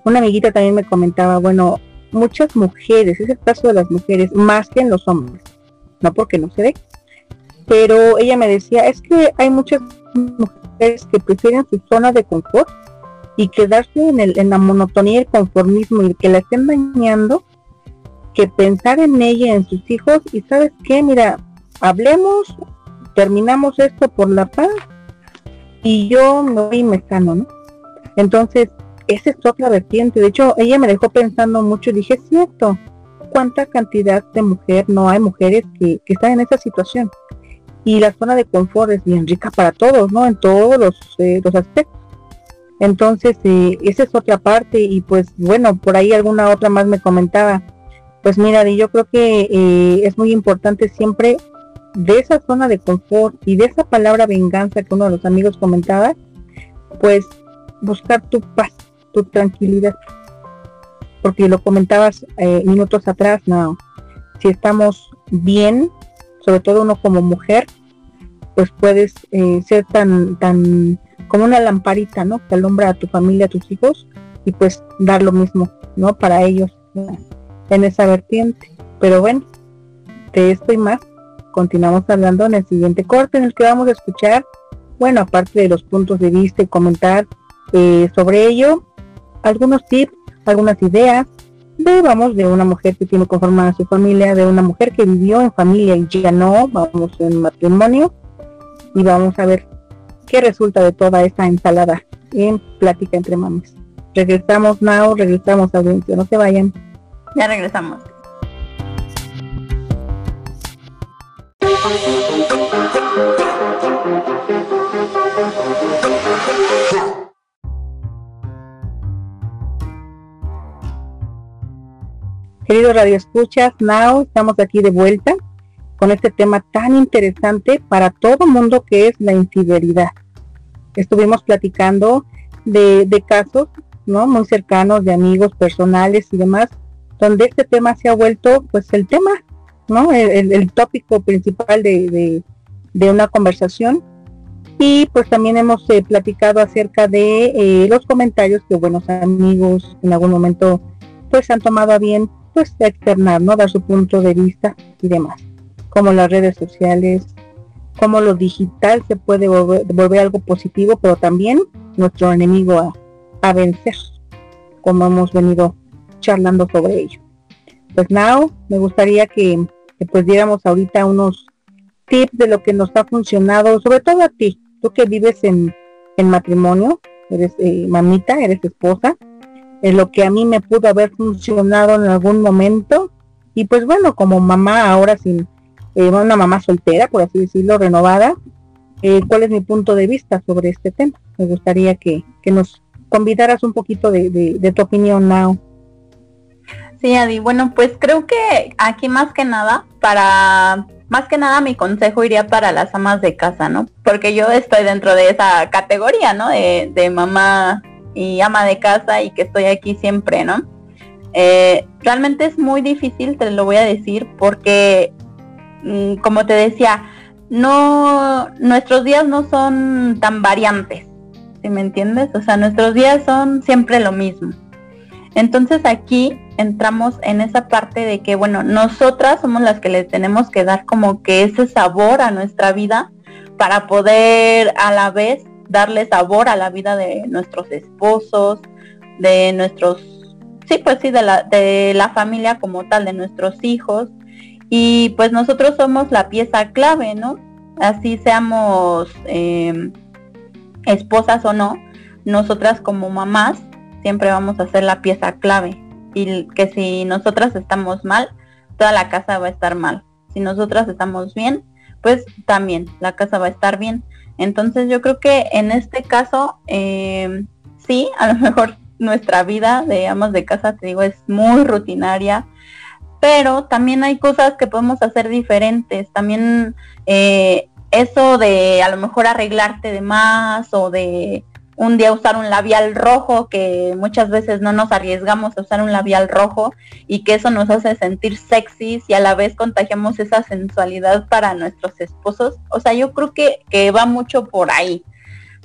Una amiguita también me comentaba, bueno, muchas mujeres, es el caso de las mujeres, más que en los hombres, no porque no se ve, pero ella me decía, es que hay muchas mujeres que prefieren su zona de confort y quedarse en, el, en la monotonía y el conformismo y que la estén dañando, que pensar en ella, en sus hijos, y sabes qué, mira, hablemos, terminamos esto por la paz y yo me voy y me sano, ¿no? Entonces, esa es otra vertiente. De hecho, ella me dejó pensando mucho y dije, es cierto, ¿cuánta cantidad de mujer no hay mujeres que, están en esa situación? Y la zona de confort es bien rica para todos, ¿no? En todos los, eh, los aspectos. Entonces, eh, esa es otra parte y pues bueno, por ahí alguna otra más me comentaba. Pues mira, yo creo que eh, es muy importante siempre de esa zona de confort y de esa palabra venganza que uno de los amigos comentaba, pues buscar tu paz, tu tranquilidad. Porque lo comentabas eh, minutos atrás, no. Si estamos bien, sobre todo uno como mujer, pues puedes eh, ser tan, tan como una lamparita, ¿no? Que alumbra a tu familia, a tus hijos, y pues dar lo mismo, ¿no? Para ellos en esa vertiente. Pero bueno, de esto y más, continuamos hablando en el siguiente corte en el que vamos a escuchar, bueno, aparte de los puntos de vista y comentar eh, sobre ello, algunos tips, algunas ideas de, vamos, de una mujer que tiene conformada su familia, de una mujer que vivió en familia y ya no, vamos en matrimonio, y vamos a ver qué resulta de toda esta ensalada en Plática entre Mames. Regresamos now, regresamos audiencia, no se vayan. Ya regresamos. Queridos Radio Escuchas, now estamos aquí de vuelta con este tema tan interesante para todo mundo que es la infidelidad. Estuvimos platicando de, casos ¿no? muy cercanos de amigos personales y demás, donde este tema se ha vuelto pues el tema, ¿no? El, tópico principal de, una conversación. Y pues también hemos eh, platicado acerca de eh, los comentarios que buenos amigos en algún momento pues han tomado a bien pues externar, ¿no? Dar su punto de vista y demás. Como las redes sociales, como lo digital se puede volver, algo positivo, pero también nuestro enemigo a, vencer, como hemos venido charlando sobre ello. Pues now, me gustaría que, pues diéramos ahorita unos tips de lo que nos ha funcionado, sobre todo a ti, tú que vives en, en matrimonio, eres eh, mamita, eres esposa, es lo que a mí me pudo haber funcionado en algún momento. Y pues bueno, como mamá ahora sin eh, una mamá soltera, por así decirlo, renovada, eh, ¿cuál es mi punto de vista sobre este tema? Me gustaría que, que nos convidaras un poquito de, de, tu opinión, Now. Sí, Adi, bueno, pues creo que aquí más que nada, para, más que nada mi consejo iría para las amas de casa, ¿no? Porque yo estoy dentro de esa categoría, ¿no? De, de mamá y ama de casa y que estoy aquí siempre, ¿no? Eh, realmente es muy difícil, te lo voy a decir, porque, mm, como te decía, no, nuestros días no son tan variantes, ¿sí me entiendes? O sea, nuestros días son siempre lo mismo. Entonces aquí entramos en esa parte de que, bueno, nosotras somos las que le tenemos que dar como que ese sabor a nuestra vida para poder a la vez darle sabor a la vida de nuestros esposos, de nuestros, sí, pues sí, de la, de la familia como tal, de nuestros hijos. Y pues nosotros somos la pieza clave, ¿no? Así seamos em, esposas o no, nosotras como mamás siempre vamos a ser la pieza clave. Y que si nosotras estamos mal, toda la casa va a estar mal. Si nosotras estamos bien, pues también la casa va a estar bien. Entonces yo creo que en este caso, eh, sí, a lo mejor nuestra vida de amas de casa, te digo, es muy rutinaria, pero también hay cosas que podemos hacer diferentes. También eh, eso de a lo mejor arreglarte de más o de un día usar un labial rojo, que muchas veces no nos arriesgamos a usar un labial rojo y que eso nos hace sentir sexys y a la vez contagiamos esa sensualidad para nuestros esposos. O sea, yo creo que, que va mucho por ahí,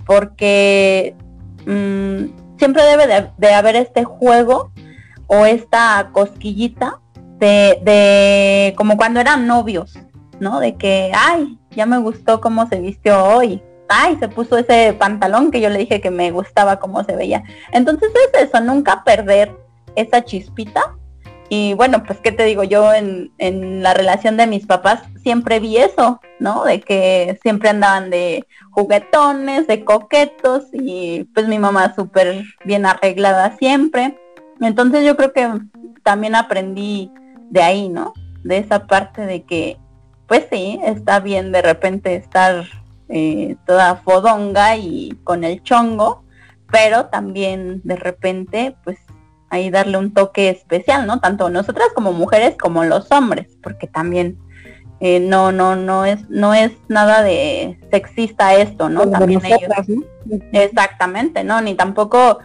porque mm, siempre debe de, de, haber este juego o esta cosquillita de, de como cuando eran novios, ¿no? De que, ay, ya me gustó cómo se vistió hoy ay, se puso ese pantalón que yo le dije que me gustaba cómo se veía. Entonces es eso, nunca perder esa chispita. Y bueno, pues qué te digo, yo en, en la relación de mis papás siempre vi eso, ¿no? De que siempre andaban de juguetones, de coquetos y pues mi mamá súper bien arreglada siempre. Entonces yo creo que también aprendí de ahí, ¿no? De esa parte de que, pues sí, está bien de repente estar eh, toda fodonga y con el chongo, pero también de repente, pues ahí darle un toque especial, ¿no? Tanto nosotras como mujeres como los hombres, porque también eh, no, no, no es, no es nada de sexista esto, ¿no? también ellos. Exactamente, ¿no? Ni tampoco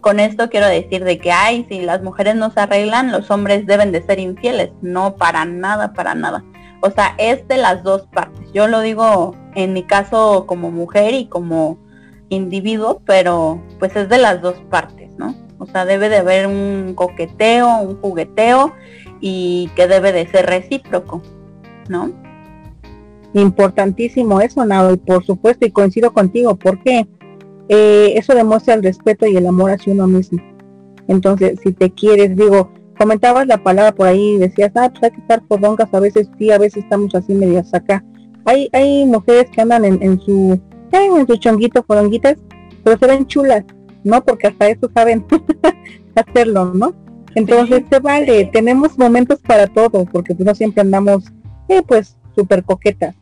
con esto quiero decir de que, ay, si las mujeres no se arreglan, los hombres deben de ser infieles. No, para nada, para nada. O sea, es de las dos partes. Yo lo digo en mi caso como mujer y como individuo, pero pues es de las dos partes, ¿no? O sea, debe de haber un coqueteo, un jugueteo y que debe de ser recíproco, ¿no? Importantísimo eso, Nado, y por supuesto, y coincido contigo, porque eh, eso demuestra el respeto y el amor hacia uno mismo. Entonces, si te quieres, digo, comentabas la palabra por ahí, decías, ah, pues hay que estar fodongas, a veces sí, a veces estamos así medias acá. Hay, hay mujeres que andan en, en su, en su chonguito, fodonguitas, pero se ven chulas, ¿no? Porque hasta eso saben hacerlo, ¿no? Entonces se vale, tenemos momentos para todo, porque pues no siempre andamos, eh, pues, súper coquetas.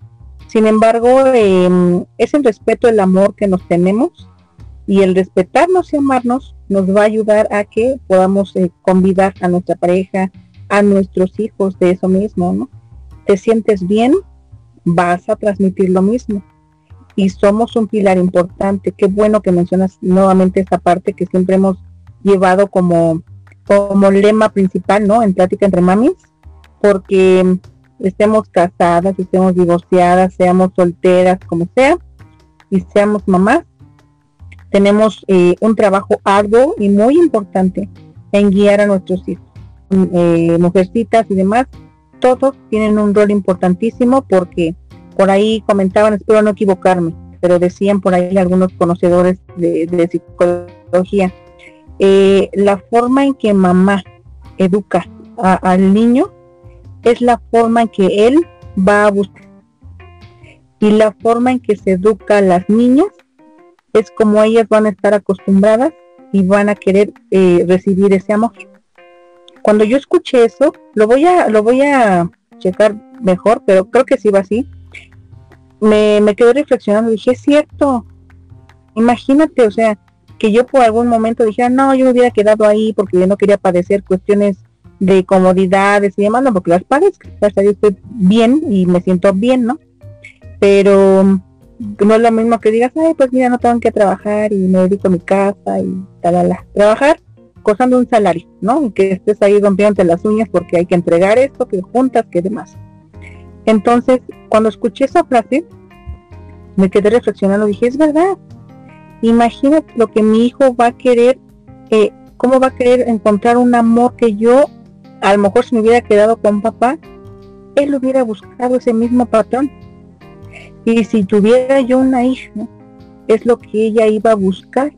Sin embargo, eh, es el respeto, el amor que nos tenemos y el respetarnos y amarnos nos va a ayudar a que podamos eh, convidar a nuestra pareja, a nuestros hijos de eso mismo, ¿no? Te sientes bien, vas a transmitir lo mismo. Y somos un pilar importante. Qué bueno que mencionas nuevamente esta parte que siempre hemos llevado como, como lema principal, ¿no? En plática entre mamis, porque estemos casadas, estemos divorciadas, seamos solteras, como sea, y seamos mamás, tenemos eh, un trabajo arduo y muy importante en guiar a nuestros hijos, eh, mujercitas y demás. Todos tienen un rol importantísimo porque por ahí comentaban, espero no equivocarme, pero decían por ahí algunos conocedores de, psicología, eh, la forma en que mamá educa al niño es la forma en que él va a buscar. Y la forma en que se educa a las niñas es como ellas van a estar acostumbradas y van a querer eh, recibir ese amor. Cuando yo escuché eso, lo voy a, lo voy a checar mejor, pero creo que sí va así. Me, me quedé reflexionando, dije, es cierto, imagínate, o sea, que yo por algún momento dijera, no, yo me hubiera quedado ahí porque yo no quería padecer cuestiones de comodidades y demás, no, porque las padezco, yo estoy bien y me siento bien, ¿no? Pero no es lo mismo que digas, ay, pues mira, no tengo que trabajar y me dedico a mi casa y tal, trabajar cosando un salario, ¿no? Y que estés ahí rompiéndote las uñas porque hay que entregar esto, que juntas, que demás. Entonces, cuando escuché esa frase, me quedé reflexionando, dije, es verdad, imagínate lo que mi hijo va a querer, eh, cómo va a querer encontrar un amor que yo, a lo mejor si me hubiera quedado con papá, él hubiera buscado ese mismo patrón. Y si tuviera yo una hija, es lo que ella iba a buscar,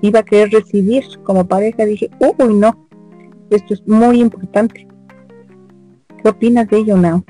iba a querer recibir como pareja. Dije, uy, no, esto es muy importante. ¿Qué opinas de ello, Nao?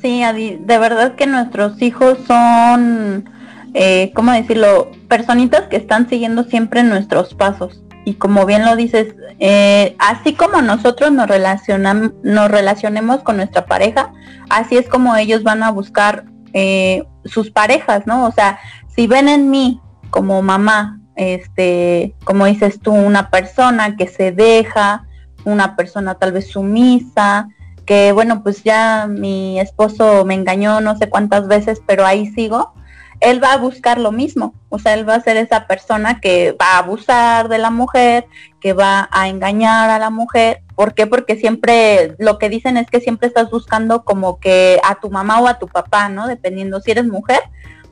Sí, de verdad que nuestros hijos son, eh, ¿cómo decirlo? Personitas que están siguiendo siempre nuestros pasos. Y como bien lo dices, eh, así como nosotros nos, relacionamos, nos relacionemos con nuestra pareja, así es como ellos van a buscar eh, sus parejas, ¿no? O sea, si ven en mí como mamá, este, como dices tú, una persona que se deja, una persona tal vez sumisa, que bueno, pues ya mi esposo me engañó no sé cuántas veces, pero ahí sigo, él va a buscar lo mismo, o sea, él va a ser esa persona que va a abusar de la mujer, que va a engañar a la mujer. ¿Por qué? Porque siempre lo que dicen es que siempre estás buscando como que a tu mamá o a tu papá, ¿no? Dependiendo si eres mujer,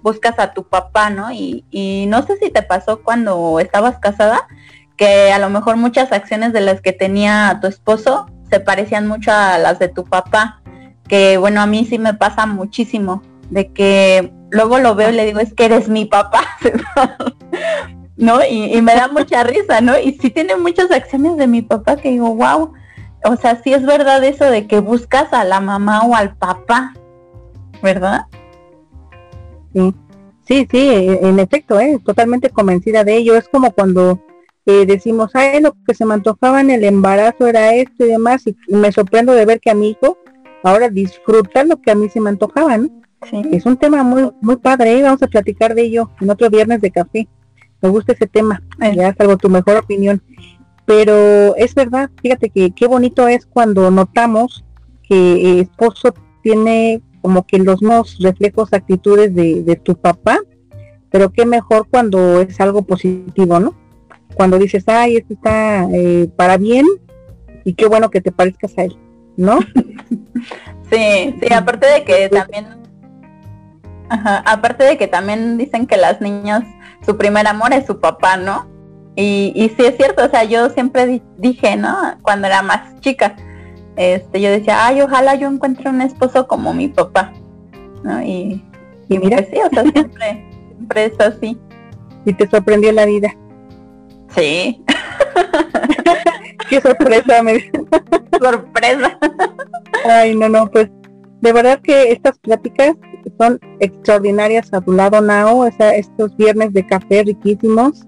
buscas a tu papá, ¿no? Y, y no sé si te pasó cuando estabas casada, que a lo mejor muchas acciones de las que tenía tu esposo se parecían mucho a las de tu papá, que bueno, a mí sí me pasa muchísimo, de que luego lo veo y le digo, es que eres mi papá, ¿no? Y, me da mucha risa, ¿no? Y sí tiene muchas acciones de mi papá que digo, wow, o sea, sí es verdad eso de que buscas a la mamá o al papá, ¿verdad? Sí, sí, sí, en efecto, ¿eh? totalmente convencida de ello. Es como cuando eh, decimos, ay, lo que se me antojaba en el embarazo era esto y demás, y me sorprendo de ver que a mi hijo ahora disfruta lo que a mí se me antojaba, ¿no? Es un tema muy muy padre, ¿eh? vamos a platicar de ello en otro viernes de café. Me gusta ese tema, ya salvo tu mejor opinión. Pero es verdad, fíjate que qué bonito es cuando notamos que esposo tiene como que los mismos reflejos, actitudes de, tu papá, pero qué mejor cuando es algo positivo, ¿no? Cuando dices, ay, esto está eh, para bien y qué bueno que te parezcas a él, ¿no? sí, sí, aparte de que también Ajá, aparte de que también dicen que las niñas, su primer amor es su papá, ¿no? Y, y sí es cierto, o sea, yo siempre dije, ¿no? Cuando era más chica, este, yo decía, ay, ojalá yo encuentre un esposo como mi papá, ¿no? Y, y mira, pues sí, o sea, siempre, siempre es así. Y te sorprendió la vida. Sí. Qué sorpresa, me sorpresa. Ay, no, no, pues de verdad que estas pláticas son extraordinarias a tu lado, Nao, o sea, estos viernes de café riquísimos.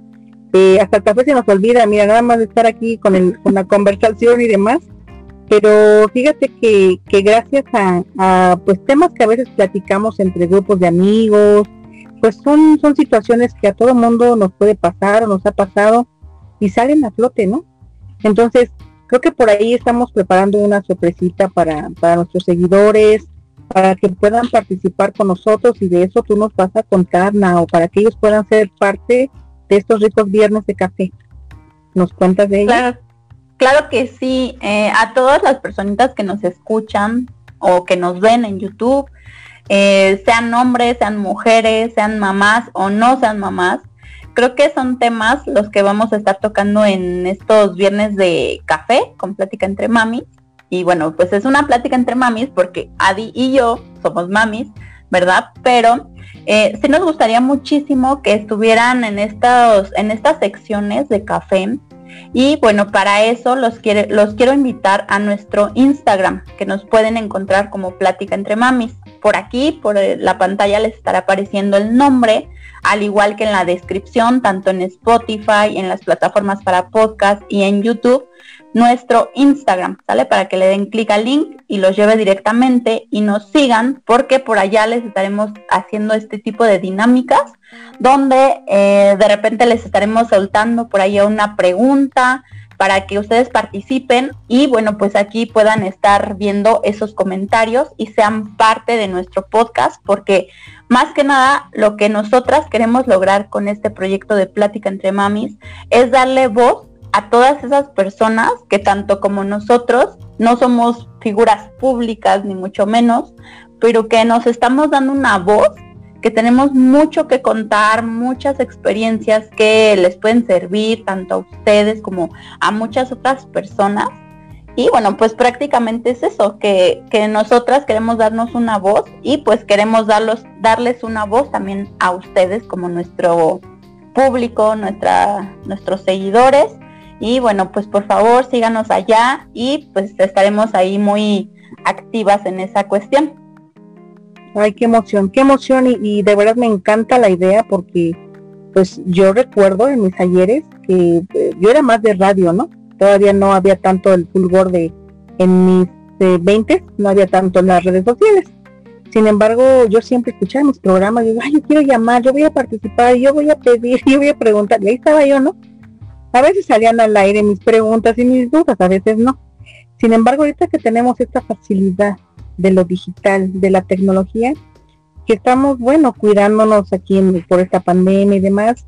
Eh, hasta el café se nos olvida, mira, nada más de estar aquí con, el, con la conversación y demás. Pero fíjate que, que gracias a, a, pues temas que a veces platicamos entre grupos de amigos, pues son, son situaciones que a todo mundo nos puede pasar o nos ha pasado y salen a flote, ¿no? Entonces, creo que por ahí estamos preparando una sorpresita para, para nuestros seguidores, para que puedan participar con nosotros y de eso tú nos vas a contar, o para que ellos puedan ser parte de estos ricos viernes de café. ¿Nos cuentas de ello? Claro, claro que sí. Eh, a todas las personitas que nos escuchan o que nos ven en YouTube, eh, sean hombres, sean mujeres, sean mamás o no sean mamás, creo que son temas los que vamos a estar tocando en estos viernes de café con plática entre mamis y bueno, pues es una plática entre mamis porque Adi y yo somos mamis, ¿verdad? Pero eh, sí nos gustaría muchísimo que estuvieran en, estos, en estas secciones de café. Y bueno, para eso los, quiere, los quiero invitar a nuestro Instagram, que nos pueden encontrar como Plática entre Mamis. por aquí, por la pantalla les estará apareciendo el nombre, al igual que en la descripción, tanto en Spotify, en las plataformas para podcast y en YouTube, nuestro Instagram, ¿sale? Para que le den clic al link y los lleve directamente y nos sigan, porque por allá les estaremos haciendo este tipo de dinámicas, donde eh, de repente les estaremos soltando por ahí una pregunta, para que ustedes participen y bueno, pues aquí puedan estar viendo esos comentarios y sean parte de nuestro podcast, porque más que nada lo que nosotras queremos lograr con este proyecto de plática entre mamis es darle voz a todas esas personas que tanto como nosotros no somos figuras públicas ni mucho menos, pero que nos estamos dando una voz que tenemos mucho que contar, muchas experiencias que les pueden servir tanto a ustedes como a muchas otras personas. Y bueno, pues prácticamente es eso, que, que nosotras queremos darnos una voz y pues queremos darlos, darles una voz también a ustedes como nuestro público, nuestra, nuestros seguidores. Y bueno, pues por favor síganos allá y pues estaremos ahí muy activas en esa cuestión. Ay, qué emoción, qué emoción y, de verdad me encanta la idea porque pues yo recuerdo en mis talleres que eh, yo era más de radio, ¿no? Todavía no había tanto el fulgor de en mis 20, eh, no había tanto en las redes sociales. Sin embargo, yo siempre escuchaba mis programas y digo, ay, yo quiero llamar, yo voy a participar, yo voy a pedir, yo voy a preguntar. Y ahí estaba yo, ¿no? A veces salían al aire mis preguntas y mis dudas, a veces no. Sin embargo, ahorita que tenemos esta facilidad de lo digital, de la tecnología, que estamos, bueno, cuidándonos aquí por esta pandemia y demás,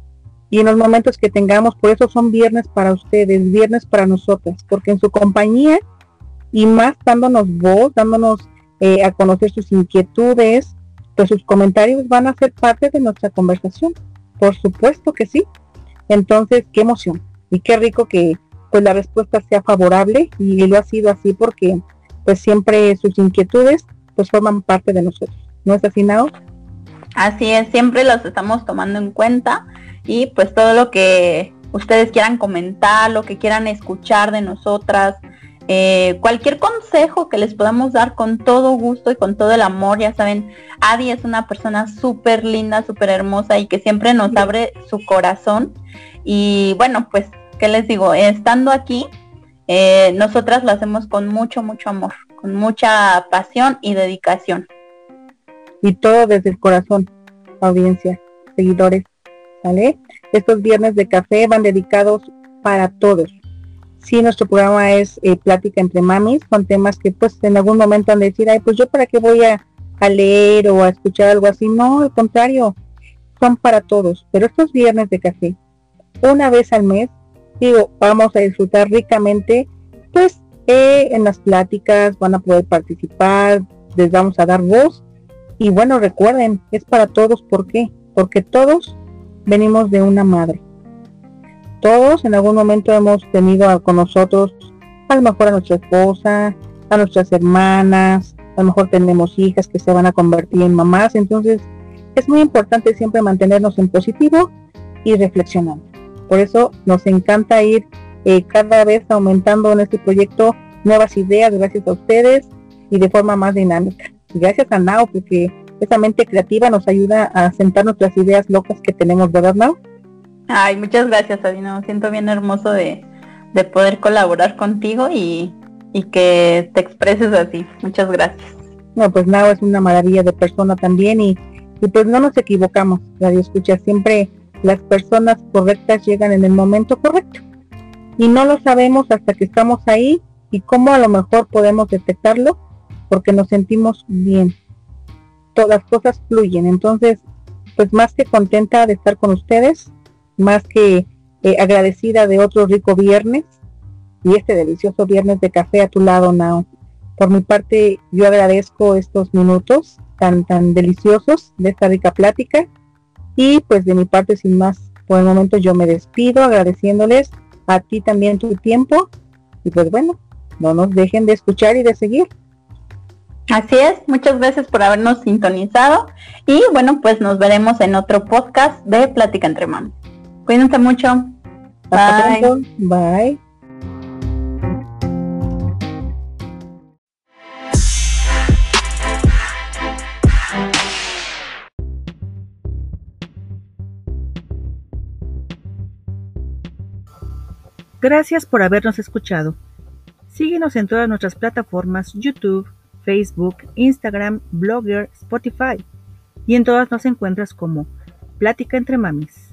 y en los momentos que tengamos, por eso son viernes para ustedes, viernes para nosotras, porque en su compañía y más dándonos voz, dándonos eh, a conocer sus inquietudes, pues sus comentarios van a ser parte de nuestra conversación. Por supuesto que sí. Entonces, qué emoción y qué rico que pues la respuesta sea favorable y lo ha sido así porque pues siempre sus inquietudes pues forman parte de nosotros. ¿No es así, Nao? Así es, siempre los estamos tomando en cuenta y pues todo lo que ustedes quieran comentar, lo que quieran escuchar de nosotras, eh, cualquier consejo que les podamos dar con todo gusto y con todo el amor, ya saben, Adi es una persona súper linda, súper hermosa y que siempre nos abre su corazón. Y bueno, pues, ¿qué les digo? Estando aquí, eh, nosotras lo hacemos con mucho, mucho amor, con mucha pasión y dedicación. Y todo desde el corazón, audiencia, seguidores, ¿vale? Estos viernes de café van dedicados para todos. Sí, nuestro programa es eh, Plática entre Mamis, con temas que pues en algún momento han de decir, ay, pues yo para qué voy a, a leer o a escuchar algo así. No, al contrario, son para todos. Pero estos viernes de café, una vez al mes, digo, vamos a disfrutar ricamente, pues eh, en las pláticas van a poder participar, les vamos a dar voz y bueno, recuerden, es para todos, ¿por qué? Porque todos venimos de una madre. Todos en algún momento hemos tenido con nosotros a lo mejor a nuestra esposa, a nuestras hermanas, a lo mejor tenemos hijas que se van a convertir en mamás, entonces es muy importante siempre mantenernos en positivo y reflexionando. Por eso nos encanta ir eh, cada vez aumentando en este proyecto nuevas ideas gracias a ustedes y de forma más dinámica. gracias a Nao porque esa mente creativa nos ayuda a sentar nuestras ideas locas que tenemos, ¿verdad Nao? Ay, muchas gracias Adina, siento bien hermoso de, poder colaborar contigo y, y que te expreses así. Muchas gracias. No, pues Nao es una maravilla de persona también y, y pues no nos equivocamos, Radio Escucha, siempre las personas correctas llegan en el momento correcto. Y no lo sabemos hasta que estamos ahí y cómo a lo mejor podemos detectarlo porque nos sentimos bien. Todas las cosas fluyen. Entonces, pues más que contenta de estar con ustedes, más que eh, agradecida de otro rico viernes y este delicioso viernes de café a tu lado, Nao. Por mi parte, yo agradezco estos minutos tan, tan deliciosos de esta rica plática y pues de mi parte, sin más, por el momento yo me despido agradeciéndoles a ti también tu tiempo. Y pues bueno, no nos dejen de escuchar y de seguir. Así es, muchas gracias por habernos sintonizado y bueno, pues nos veremos en otro podcast de Plática entre Manos. Cuídense mucho. Bye. Bye. Gracias por habernos escuchado. Síguenos en todas nuestras plataformas YouTube, Facebook, Instagram, Blogger, Spotify. Y en todas nos encuentras como Plática entre Mamis.